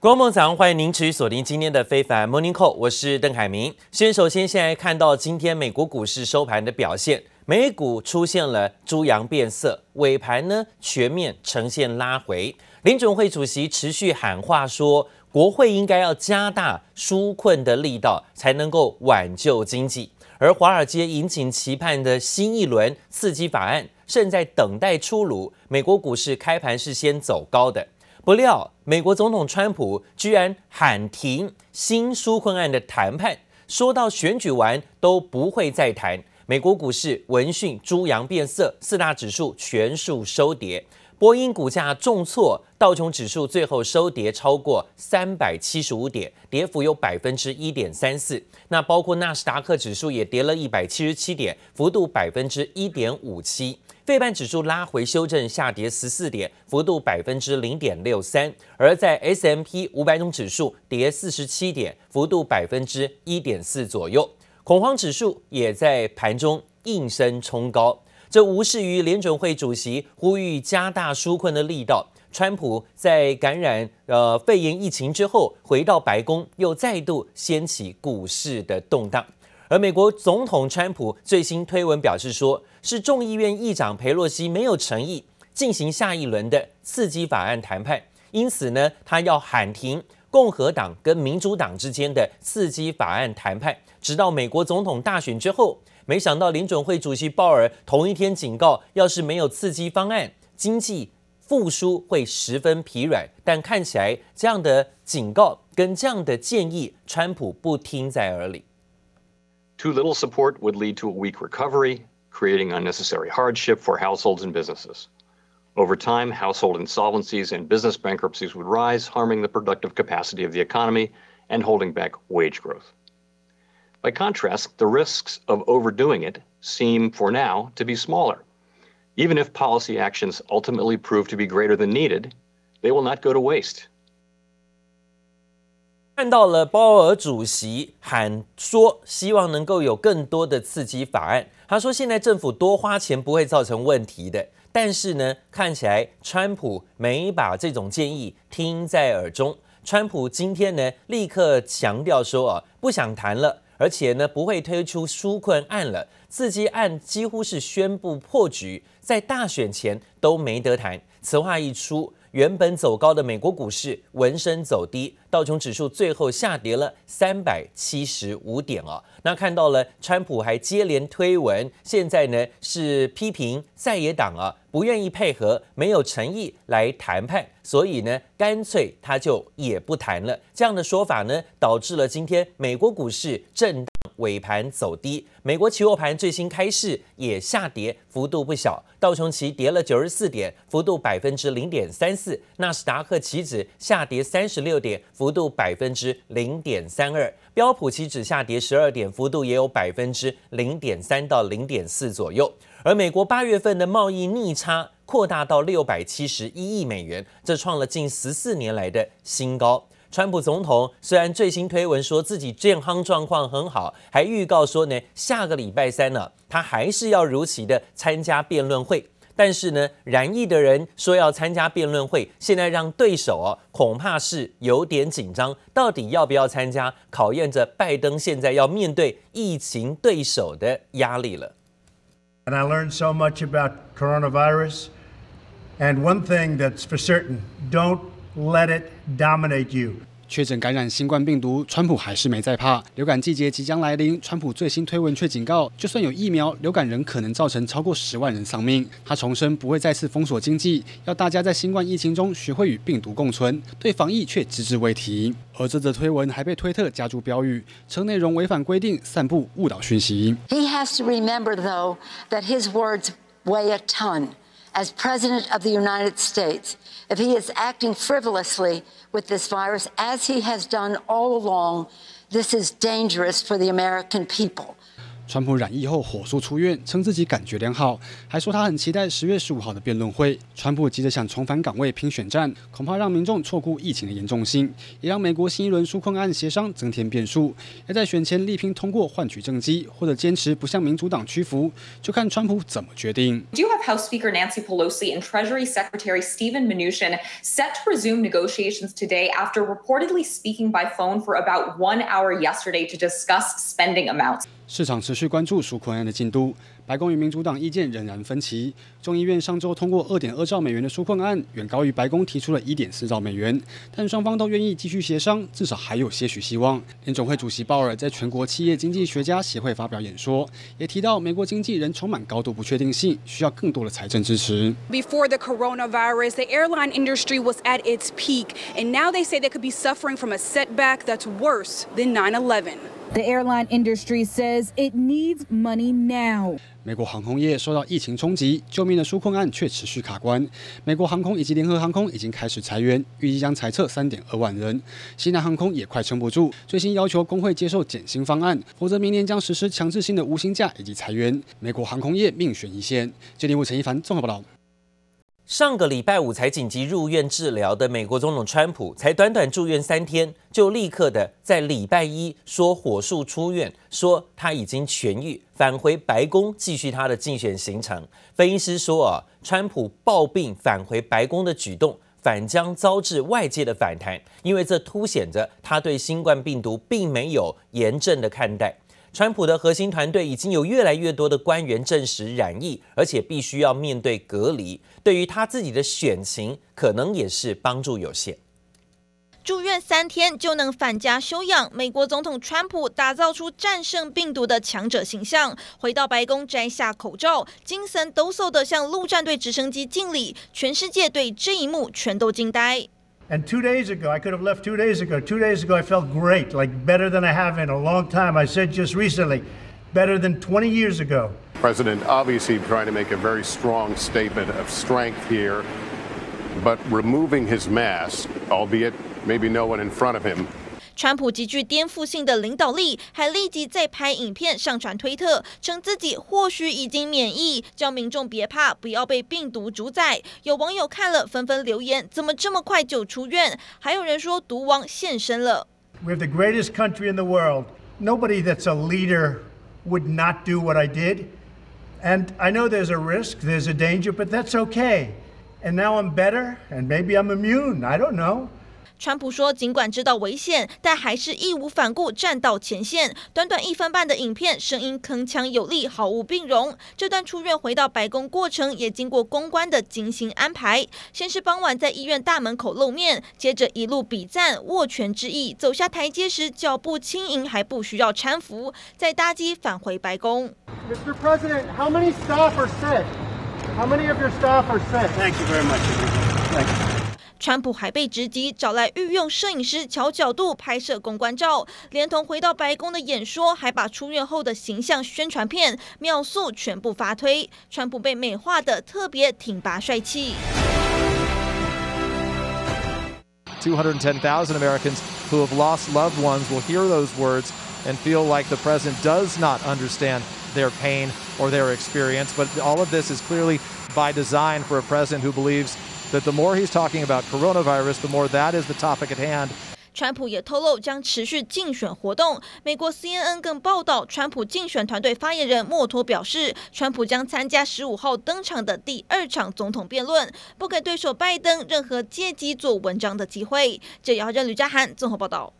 观众早上欢迎您持续锁定今天的非凡 Morning Call，我是邓凯明。先首先先来看到今天美国股市收盘的表现，美股出现了猪羊变色，尾盘呢全面呈现拉回。联准会主席持续喊话说，国会应该要加大纾困的力道，才能够挽救经济。而华尔街引颈期盼的新一轮刺激法案正在等待出炉，美国股市开盘是先走高的。不料，美国总统川普居然喊停新纾困案的谈判，说到选举完都不会再谈。美国股市闻讯猪羊变色，四大指数全数收跌。波音股价重挫，道琼指数最后收跌超过三百七十五点，跌幅有百分之一点三四。那包括纳斯达克指数也跌了一百七十七点，幅度百分之一点五七。费半指数拉回修正，下跌十四点，幅度百分之零点六三；而在 S M P 五百种指数跌四十七点，幅度百分之一点四左右。恐慌指数也在盘中应声冲高，这无视于联准会主席呼吁加大纾困的力道。川普在感染呃肺炎疫情之后回到白宫，又再度掀起股市的动荡。而美国总统川普最新推文表示说，是众议院议长裴洛西没有诚意进行下一轮的刺激法案谈判，因此呢，他要喊停共和党跟民主党之间的刺激法案谈判，直到美国总统大选之后。没想到联准会主席鲍尔同一天警告，要是没有刺激方案，经济复苏会十分疲软。但看起来这样的警告跟这样的建议，川普不听在耳里。Too little support would lead to a weak recovery, creating unnecessary hardship for households and businesses. Over time, household insolvencies and business bankruptcies would rise, harming the productive capacity of the economy and holding back wage growth. By contrast, the risks of overdoing it seem, for now, to be smaller. Even if policy actions ultimately prove to be greater than needed, they will not go to waste. 看到了鲍尔主席喊说，希望能够有更多的刺激法案。他说，现在政府多花钱不会造成问题的。但是呢，看起来川普没把这种建议听在耳中。川普今天呢，立刻强调说啊，不想谈了，而且呢，不会推出纾困案了。刺激案几乎是宣布破局，在大选前都没得谈。此话一出。原本走高的美国股市闻声走低，道琼指数最后下跌了三百七十五点啊。那看到了川普还接连推文，现在呢是批评在野党啊不愿意配合，没有诚意来谈判，所以呢干脆他就也不谈了。这样的说法呢导致了今天美国股市震荡。尾盘走低，美国期货盘最新开市也下跌，幅度不小。道琼期跌了九十四点，幅度百分之零点三四；纳斯达克期指下跌三十六点，幅度百分之零点三二；标普期指下跌十二点，幅度也有百分之零点三到零点四左右。而美国八月份的贸易逆差扩大到六百七十一亿美元，这创了近十四年来的新高。川普总统虽然最新推文说自己健康状况很好，还预告说呢，下个礼拜三呢，他还是要如期的参加辩论会。但是呢，染疫的人说要参加辩论会，现在让对手哦，恐怕是有点紧张，到底要不要参加，考验着拜登现在要面对疫情对手的压力了。And I learned so much about coronavirus, and one thing that's for certain, don't Let it dominate you. 确诊感染新冠病毒，川普还是没在怕。流感季节即将来临，川普最新推文却警告，就算有疫苗，流感仍可能造成超过十万人丧命。他重申不会再次封锁经济，要大家在新冠疫情中学会与病毒共存，对防疫却只字未提。而这则推文还被推特加注标语，称内容违反规定，散布误导讯息。He has to remember, though, that his words weigh a ton. As President of the United States, if he is acting frivolously with this virus, as he has done all along, this is dangerous for the American people. 川普染疫后火速出院，称自己感觉良好，还说他很期待十月十五号的辩论会。川普急着想重返岗位拼选战，恐怕让民众错估疫情的严重性，也让美国新一轮纾困案协商增添变数。要在选前力拼通过换取政绩，或者坚持不向民主党屈服，就看川普怎么决定。Do you have House Speaker Nancy Pelosi and Treasury Secretary Steven Mnuchin set to resume negotiations today after reportedly speaking by phone for about one hour yesterday to discuss spending amounts. 市场持续关注纾困案的进度，白宫与民主党意见仍然分歧。众议院上周通过二点二兆美元的纾困案，远高于白宫提出了一点四兆美元，但双方都愿意继续协商，至少还有些许希望。联总会主席鲍尔在全国企业经济学家协会发表演说，也提到美国经济仍充满高度不确定性，需要更多的财政支持。Before the coronavirus, the airline industry was at its peak, and now they say they could be suffering from a setback that's worse than 9/11. The airline industry says it needs money now. 美国航空业受到疫情冲击，救命的纾困案却持续卡关。美国航空以及联合航空已经开始裁员，预计将裁撤三点二万人。西南航空也快撑不住，最新要求工会接受减薪方案，否则明年将实施强制性的无薪假以及裁员。美国航空业命悬一线。记者陈一凡综合报道。上个礼拜五才紧急入院治疗的美国总统川普，才短短住院三天，就立刻的在礼拜一说火速出院，说他已经痊愈，返回白宫继续他的竞选行程。分析师说啊，川普抱病返回白宫的举动，反将遭致外界的反弹，因为这凸显着他对新冠病毒并没有严正的看待。川普的核心团队已经有越来越多的官员证实染疫，而且必须要面对隔离。对于他自己的选情，可能也是帮助有限。住院三天就能返家休养，美国总统川普打造出战胜病毒的强者形象，回到白宫摘下口罩，精神抖擞地向陆战队直升机敬礼，全世界对这一幕全都惊呆。And two days ago, I could have left two days ago. Two days ago, I felt great, like better than I have in a long time. I said just recently, better than 20 years ago. President obviously trying to make a very strong statement of strength here, but removing his mask, albeit maybe no one in front of him. 川普极具颠覆性的领导力，还立即再拍影片上传推特，称自己或许已经免疫，叫民众别怕，不要被病毒主宰。有网友看了纷纷留言：怎么这么快就出院？还有人说毒王现身了。We have the greatest country in the world. Nobody that's a leader would not do what I did. And I know there's a risk, there's a danger, but that's okay. And now I'm better, and maybe I'm immune. I don't know. 川普说，尽管知道危险，但还是义无反顾站到前线。短短一分半的影片，声音铿锵有力，毫无病容。这段出院回到白宫过程，也经过公关的精心安排。先是傍晚在医院大门口露面，接着一路比赞、握拳致意。走下台阶时，脚步轻盈，还不需要搀扶。再搭机返回白宫。Mr. President, how many staff are sick? How many of your staff are sick? Thank you very much. Thank you. 川普还被直击，找来御用摄影师乔角度拍摄公关照，连同回到白宫的演说，还把出院后的形象宣传片秒速全部发推。川普被美化的特别挺拔帅气。210,000 Americans who have lost loved ones will hear those words and feel like the president does not understand their pain or their experience. But all of this is clearly by design for a president who believes that the more he's talking about coronavirus, the more that is the topic at hand. 川普也透露将持续竞选活动。美国 CNN 更报道，川普竞选团队发言人莫托表示，川普将参加十五号登场的第二场总统辩论，不给对手拜登任何借机做文章的机会。这也要任、吕家涵综合报道。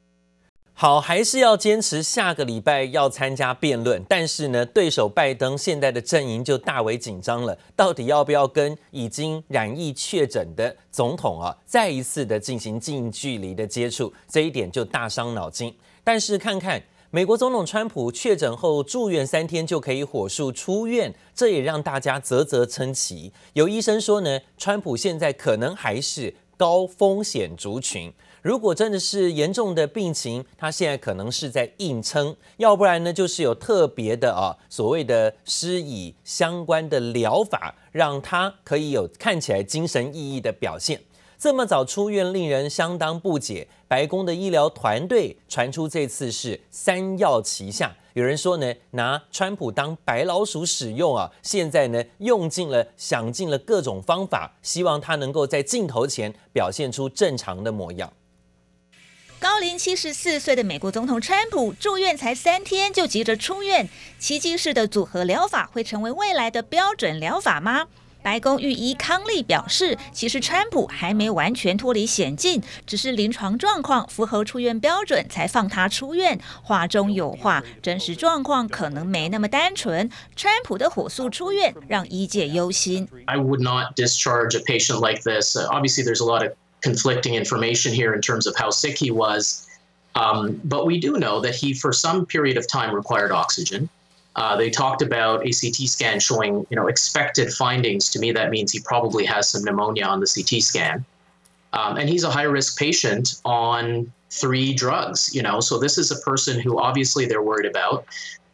好，还是要坚持下个礼拜要参加辩论，但是呢，对手拜登现在的阵营就大为紧张了，到底要不要跟已经染疫确诊的总统啊，再一次的进行近距离的接触，这一点就大伤脑筋。但是看看美国总统川普确诊后住院三天就可以火速出院，这也让大家啧啧称奇。有医生说呢，川普现在可能还是高风险族群。如果真的是严重的病情，他现在可能是在硬撑，要不然呢，就是有特别的啊所谓的施以相关的疗法，让他可以有看起来精神奕奕的表现。这么早出院，令人相当不解。白宫的医疗团队传出这次是三药齐下，有人说呢，拿川普当白老鼠使用啊，现在呢用尽了想尽了各种方法，希望他能够在镜头前表现出正常的模样。高龄七十四岁的美国总统川普住院才三天就急着出院，奇迹式的组合疗法会成为未来的标准疗法吗？白宫御医康利表示，其实川普还没完全脱离险境，只是临床状况符合出院标准才放他出院。话中有话，真实状况可能没那么单纯。川普的火速出院让医界忧心。I would not discharge a patient like this. Obviously, there's a lot of conflicting information here in terms of how sick he was. Um, but we do know that he, for some period of time, required oxygen. Uh, they talked about a CT scan showing, you know, expected findings. To me, that means he probably has some pneumonia on the CT scan. Um, and he's a high risk patient on three drugs, you know, so this is a person who obviously they're worried about.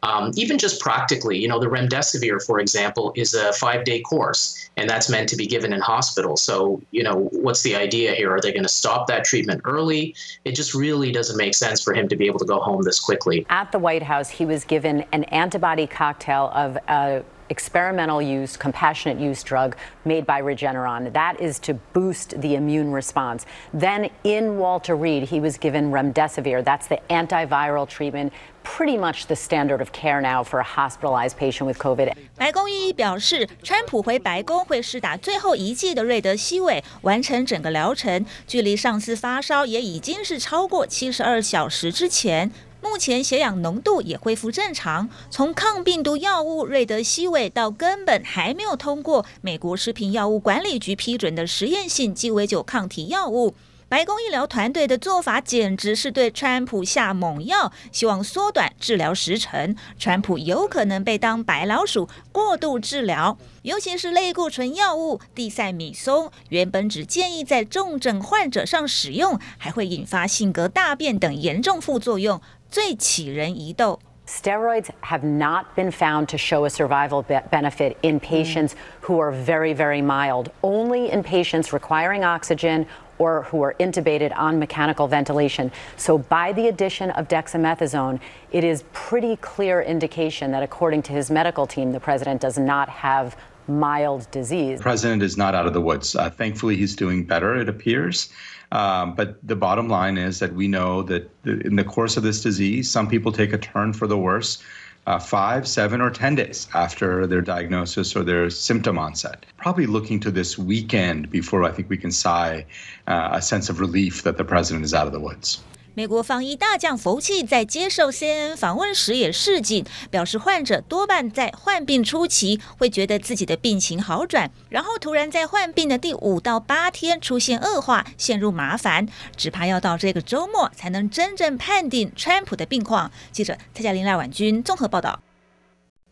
Um, even just practically, you know, the remdesivir, for example, is a five day course, and that's meant to be given in hospital. So, you know, what's the idea here? Are they going to stop that treatment early? It just really doesn't make sense for him to be able to go home this quickly. At the White House, he was given an antibody cocktail of uh, experimental use, compassionate use drug made by Regeneron. That is to boost the immune response. Then in Walter Reed, he was given remdesivir. That's the antiviral treatment. Pretty much the standard of care now for a hospitalized patient with COVID. 白宫医表示，川普回白宫会施打最后一剂的瑞德西韦，完成整个疗程。距离上次发烧也已经是超过七十二小时之前。 目前血氧浓度也恢复正常。从抗病毒药物瑞德西韦到根本还没有通过美国食品药物管理局批准的实验性鸡尾酒抗体药物，白宫医疗团队的做法简直是对川普下猛药，希望缩短治疗时程。川普有可能被当白老鼠过度治疗，尤其是类固醇药物地塞米松，原本只建议在重症患者上使用，还会引发性格大变等严重副作用。最启人疑窦。Steroids have not been found to show a survival be benefit in patients who are very, very mild, only in patients requiring oxygen or who are intubated on mechanical ventilation. So by the addition of dexamethasone, it is pretty clear indication that according to his medical team, the president does not have mild disease. The president is not out of the woods. Uh, thankfully, he's doing better, it appears. Um, but the bottom line is that we know that in the course of this disease, some people take a turn for the worse uh, five, seven, or 10 days after their diagnosis or their symptom onset. Probably looking to this weekend before I think we can sigh uh, a sense of relief that the president is out of the woods. 美国防疫大将福奇在接受 CNN 访问时也示警，表示患者多半在患病初期会觉得自己的病情好转，然后突然在患病的第五到八天出现恶化，陷入麻烦，只怕要到这个周末才能真正判定川普的病况。记者蔡嘉玲、赖婉君综合报道。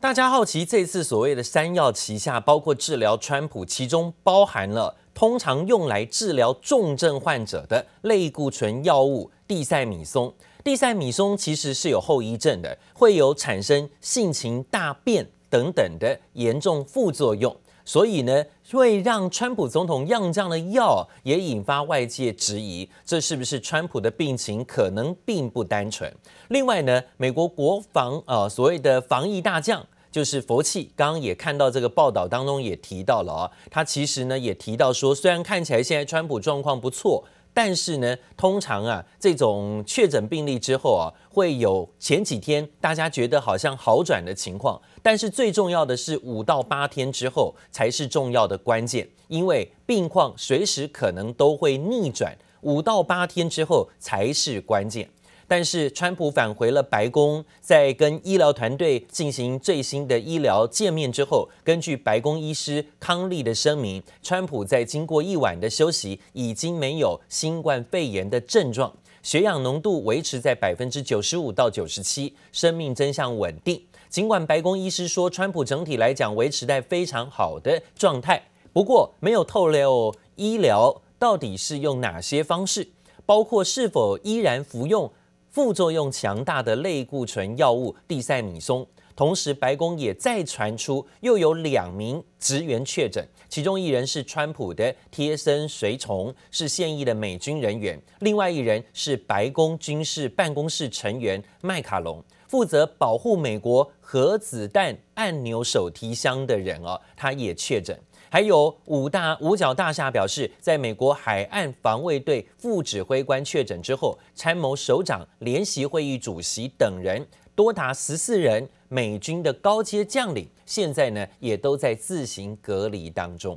大家好奇这次所谓的三药旗下，包括治疗川普，其中包含了通常用来治疗重症患者的类固醇药物。地塞米松，地塞米松其实是有后遗症的，会有产生性情大变等等的严重副作用，所以呢，会让川普总统用这样的药，也引发外界质疑，这是不是川普的病情可能并不单纯？另外呢，美国国防呃所谓的防疫大将就是佛奇，刚刚也看到这个报道当中也提到了啊，他其实呢也提到说，虽然看起来现在川普状况不错。但是呢，通常啊，这种确诊病例之后啊，会有前几天大家觉得好像好转的情况，但是最重要的是五到八天之后才是重要的关键，因为病况随时可能都会逆转，五到八天之后才是关键。但是，川普返回了白宫，在跟医疗团队进行最新的医疗见面之后，根据白宫医师康利的声明，川普在经过一晚的休息，已经没有新冠肺炎的症状，血氧浓度维持在百分之九十五到九十七，生命征象稳定。尽管白宫医师说，川普整体来讲维持在非常好的状态，不过没有透露医疗到底是用哪些方式，包括是否依然服用。副作用强大的类固醇药物地塞米松，同时，白宫也再传出又有两名职员确诊，其中一人是川普的贴身随从，是现役的美军人员；另外一人是白宫军事办公室成员麦卡龙，负责保护美国核子弹按钮手提箱的人哦，他也确诊。还有五大五角大厦表示，在美国海岸防卫队副指挥官确诊之后，参谋首长联席会议主席等人多达十四人，美军的高阶将领现在呢也都在自行隔离当中。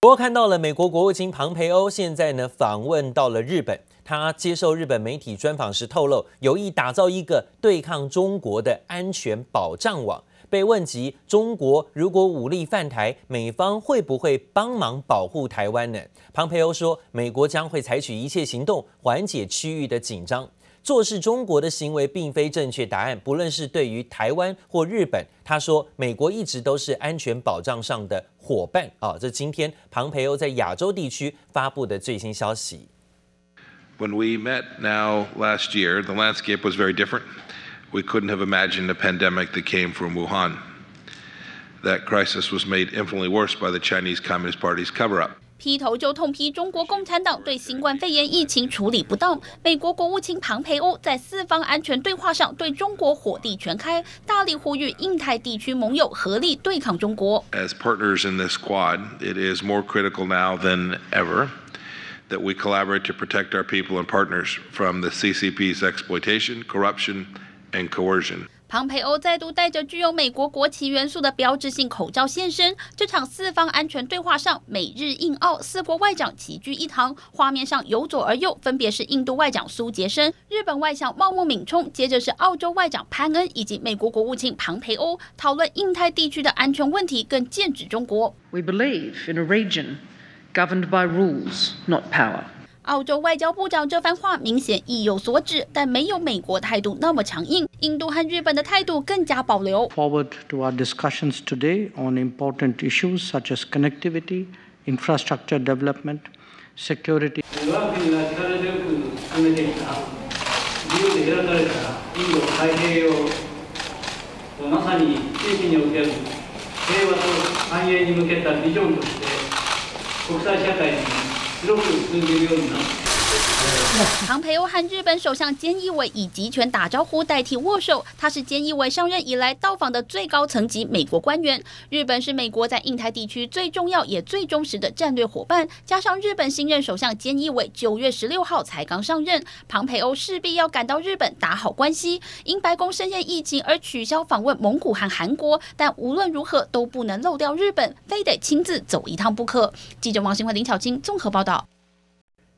不过看到了美国国务卿庞培欧现在呢访问到了日本，他接受日本媒体专访时透露，有意打造一个对抗中国的安全保障网。被问及中国如果武力犯台，美方会不会帮忙保护台湾呢？庞培欧说，美国将会采取一切行动缓解区域的紧张。做事中国的行为并非正确答案，不论是对于台湾或日本，他说，美国一直都是安全保障上的伙伴啊。这今天庞培欧在亚洲地区发布的最新消息。When we met now last year, the landscape was very different. We couldn't have imagined a pandemic that came from Wuhan. That crisis was made infinitely worse by the Chinese Communist Party's cover-up. 劈头就痛批中国共产党对新冠肺炎疫情处理不当。美国国务卿庞培欧在四方安全对话上对中国火力全开，大力呼吁印太地区盟友合力对抗中国。As partners in this squad, it is more critical now than ever that we collaborate to protect our people and partners from the CCP's exploitation, corruption, And coercion. 庞培欧再度戴着具有美国国旗元素的标志性口罩现身。这场四方安全对话上，美日印澳四国外长齐聚一堂。画面上由左而右，分别是印度外长苏杰生、日本外相茂木敏充，接着是澳洲外长潘恩以及美国国务卿庞培欧，讨论印太地区的安全问题，更剑指中国。We believe in a region governed by rules, not power. 澳洲外交部长这番话明显意有所指，但没有美国态度那么强硬。印度和日本的态度更加保留。Forward to our discussions today on important issues such as connectivity, infrastructure development, security. 広く進んでいるようにな庞培欧和日本首相菅义伟以集权打招呼代替握手。他是菅义伟上任以来到访的最高层级美国官员。日本是美国在印太地区最重要也最忠实的战略伙伴。加上日本新任首相菅义伟九月十六号才刚上任，庞培欧势必要赶到日本打好关系。因白宫深陷疫情而取消访问蒙古和韩国，但无论如何都不能漏掉日本，非得亲自走一趟不可。记者王新辉、林巧清综合报道。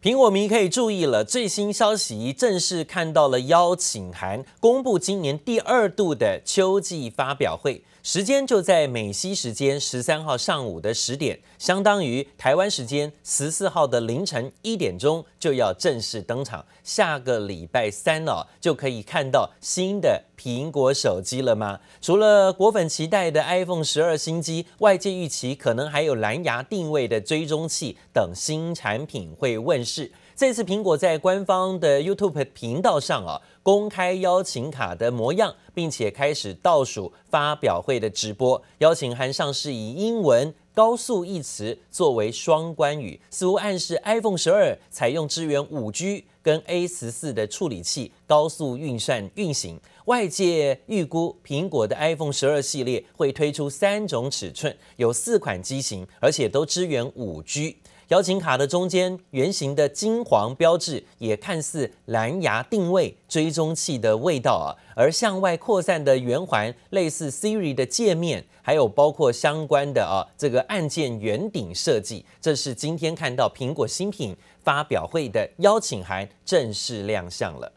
苹果迷可以注意了，最新消息正式看到了邀请函，公布今年第二度的秋季发表会。时间就在美西时间十三号上午的十点，相当于台湾时间十四号的凌晨一点钟就要正式登场。下个礼拜三哦，就可以看到新的苹果手机了吗？除了果粉期待的 iPhone 十二新机，外界预期可能还有蓝牙定位的追踪器等新产品会问世。这次苹果在官方的 YouTube 频道上啊，公开邀请卡的模样，并且开始倒数发表会的直播。邀请函上是以英文“高速”一词作为双关语，似乎暗示 iPhone 十二采用支援五 G 跟 A 十四的处理器，高速运算运行。外界预估苹果的 iPhone 十二系列会推出三种尺寸，有四款机型，而且都支援五 G。邀请卡的中间圆形的金黄标志，也看似蓝牙定位追踪器的味道啊。而向外扩散的圆环，类似 Siri 的界面，还有包括相关的啊这个按键圆顶设计。这是今天看到苹果新品发表会的邀请函正式亮相了。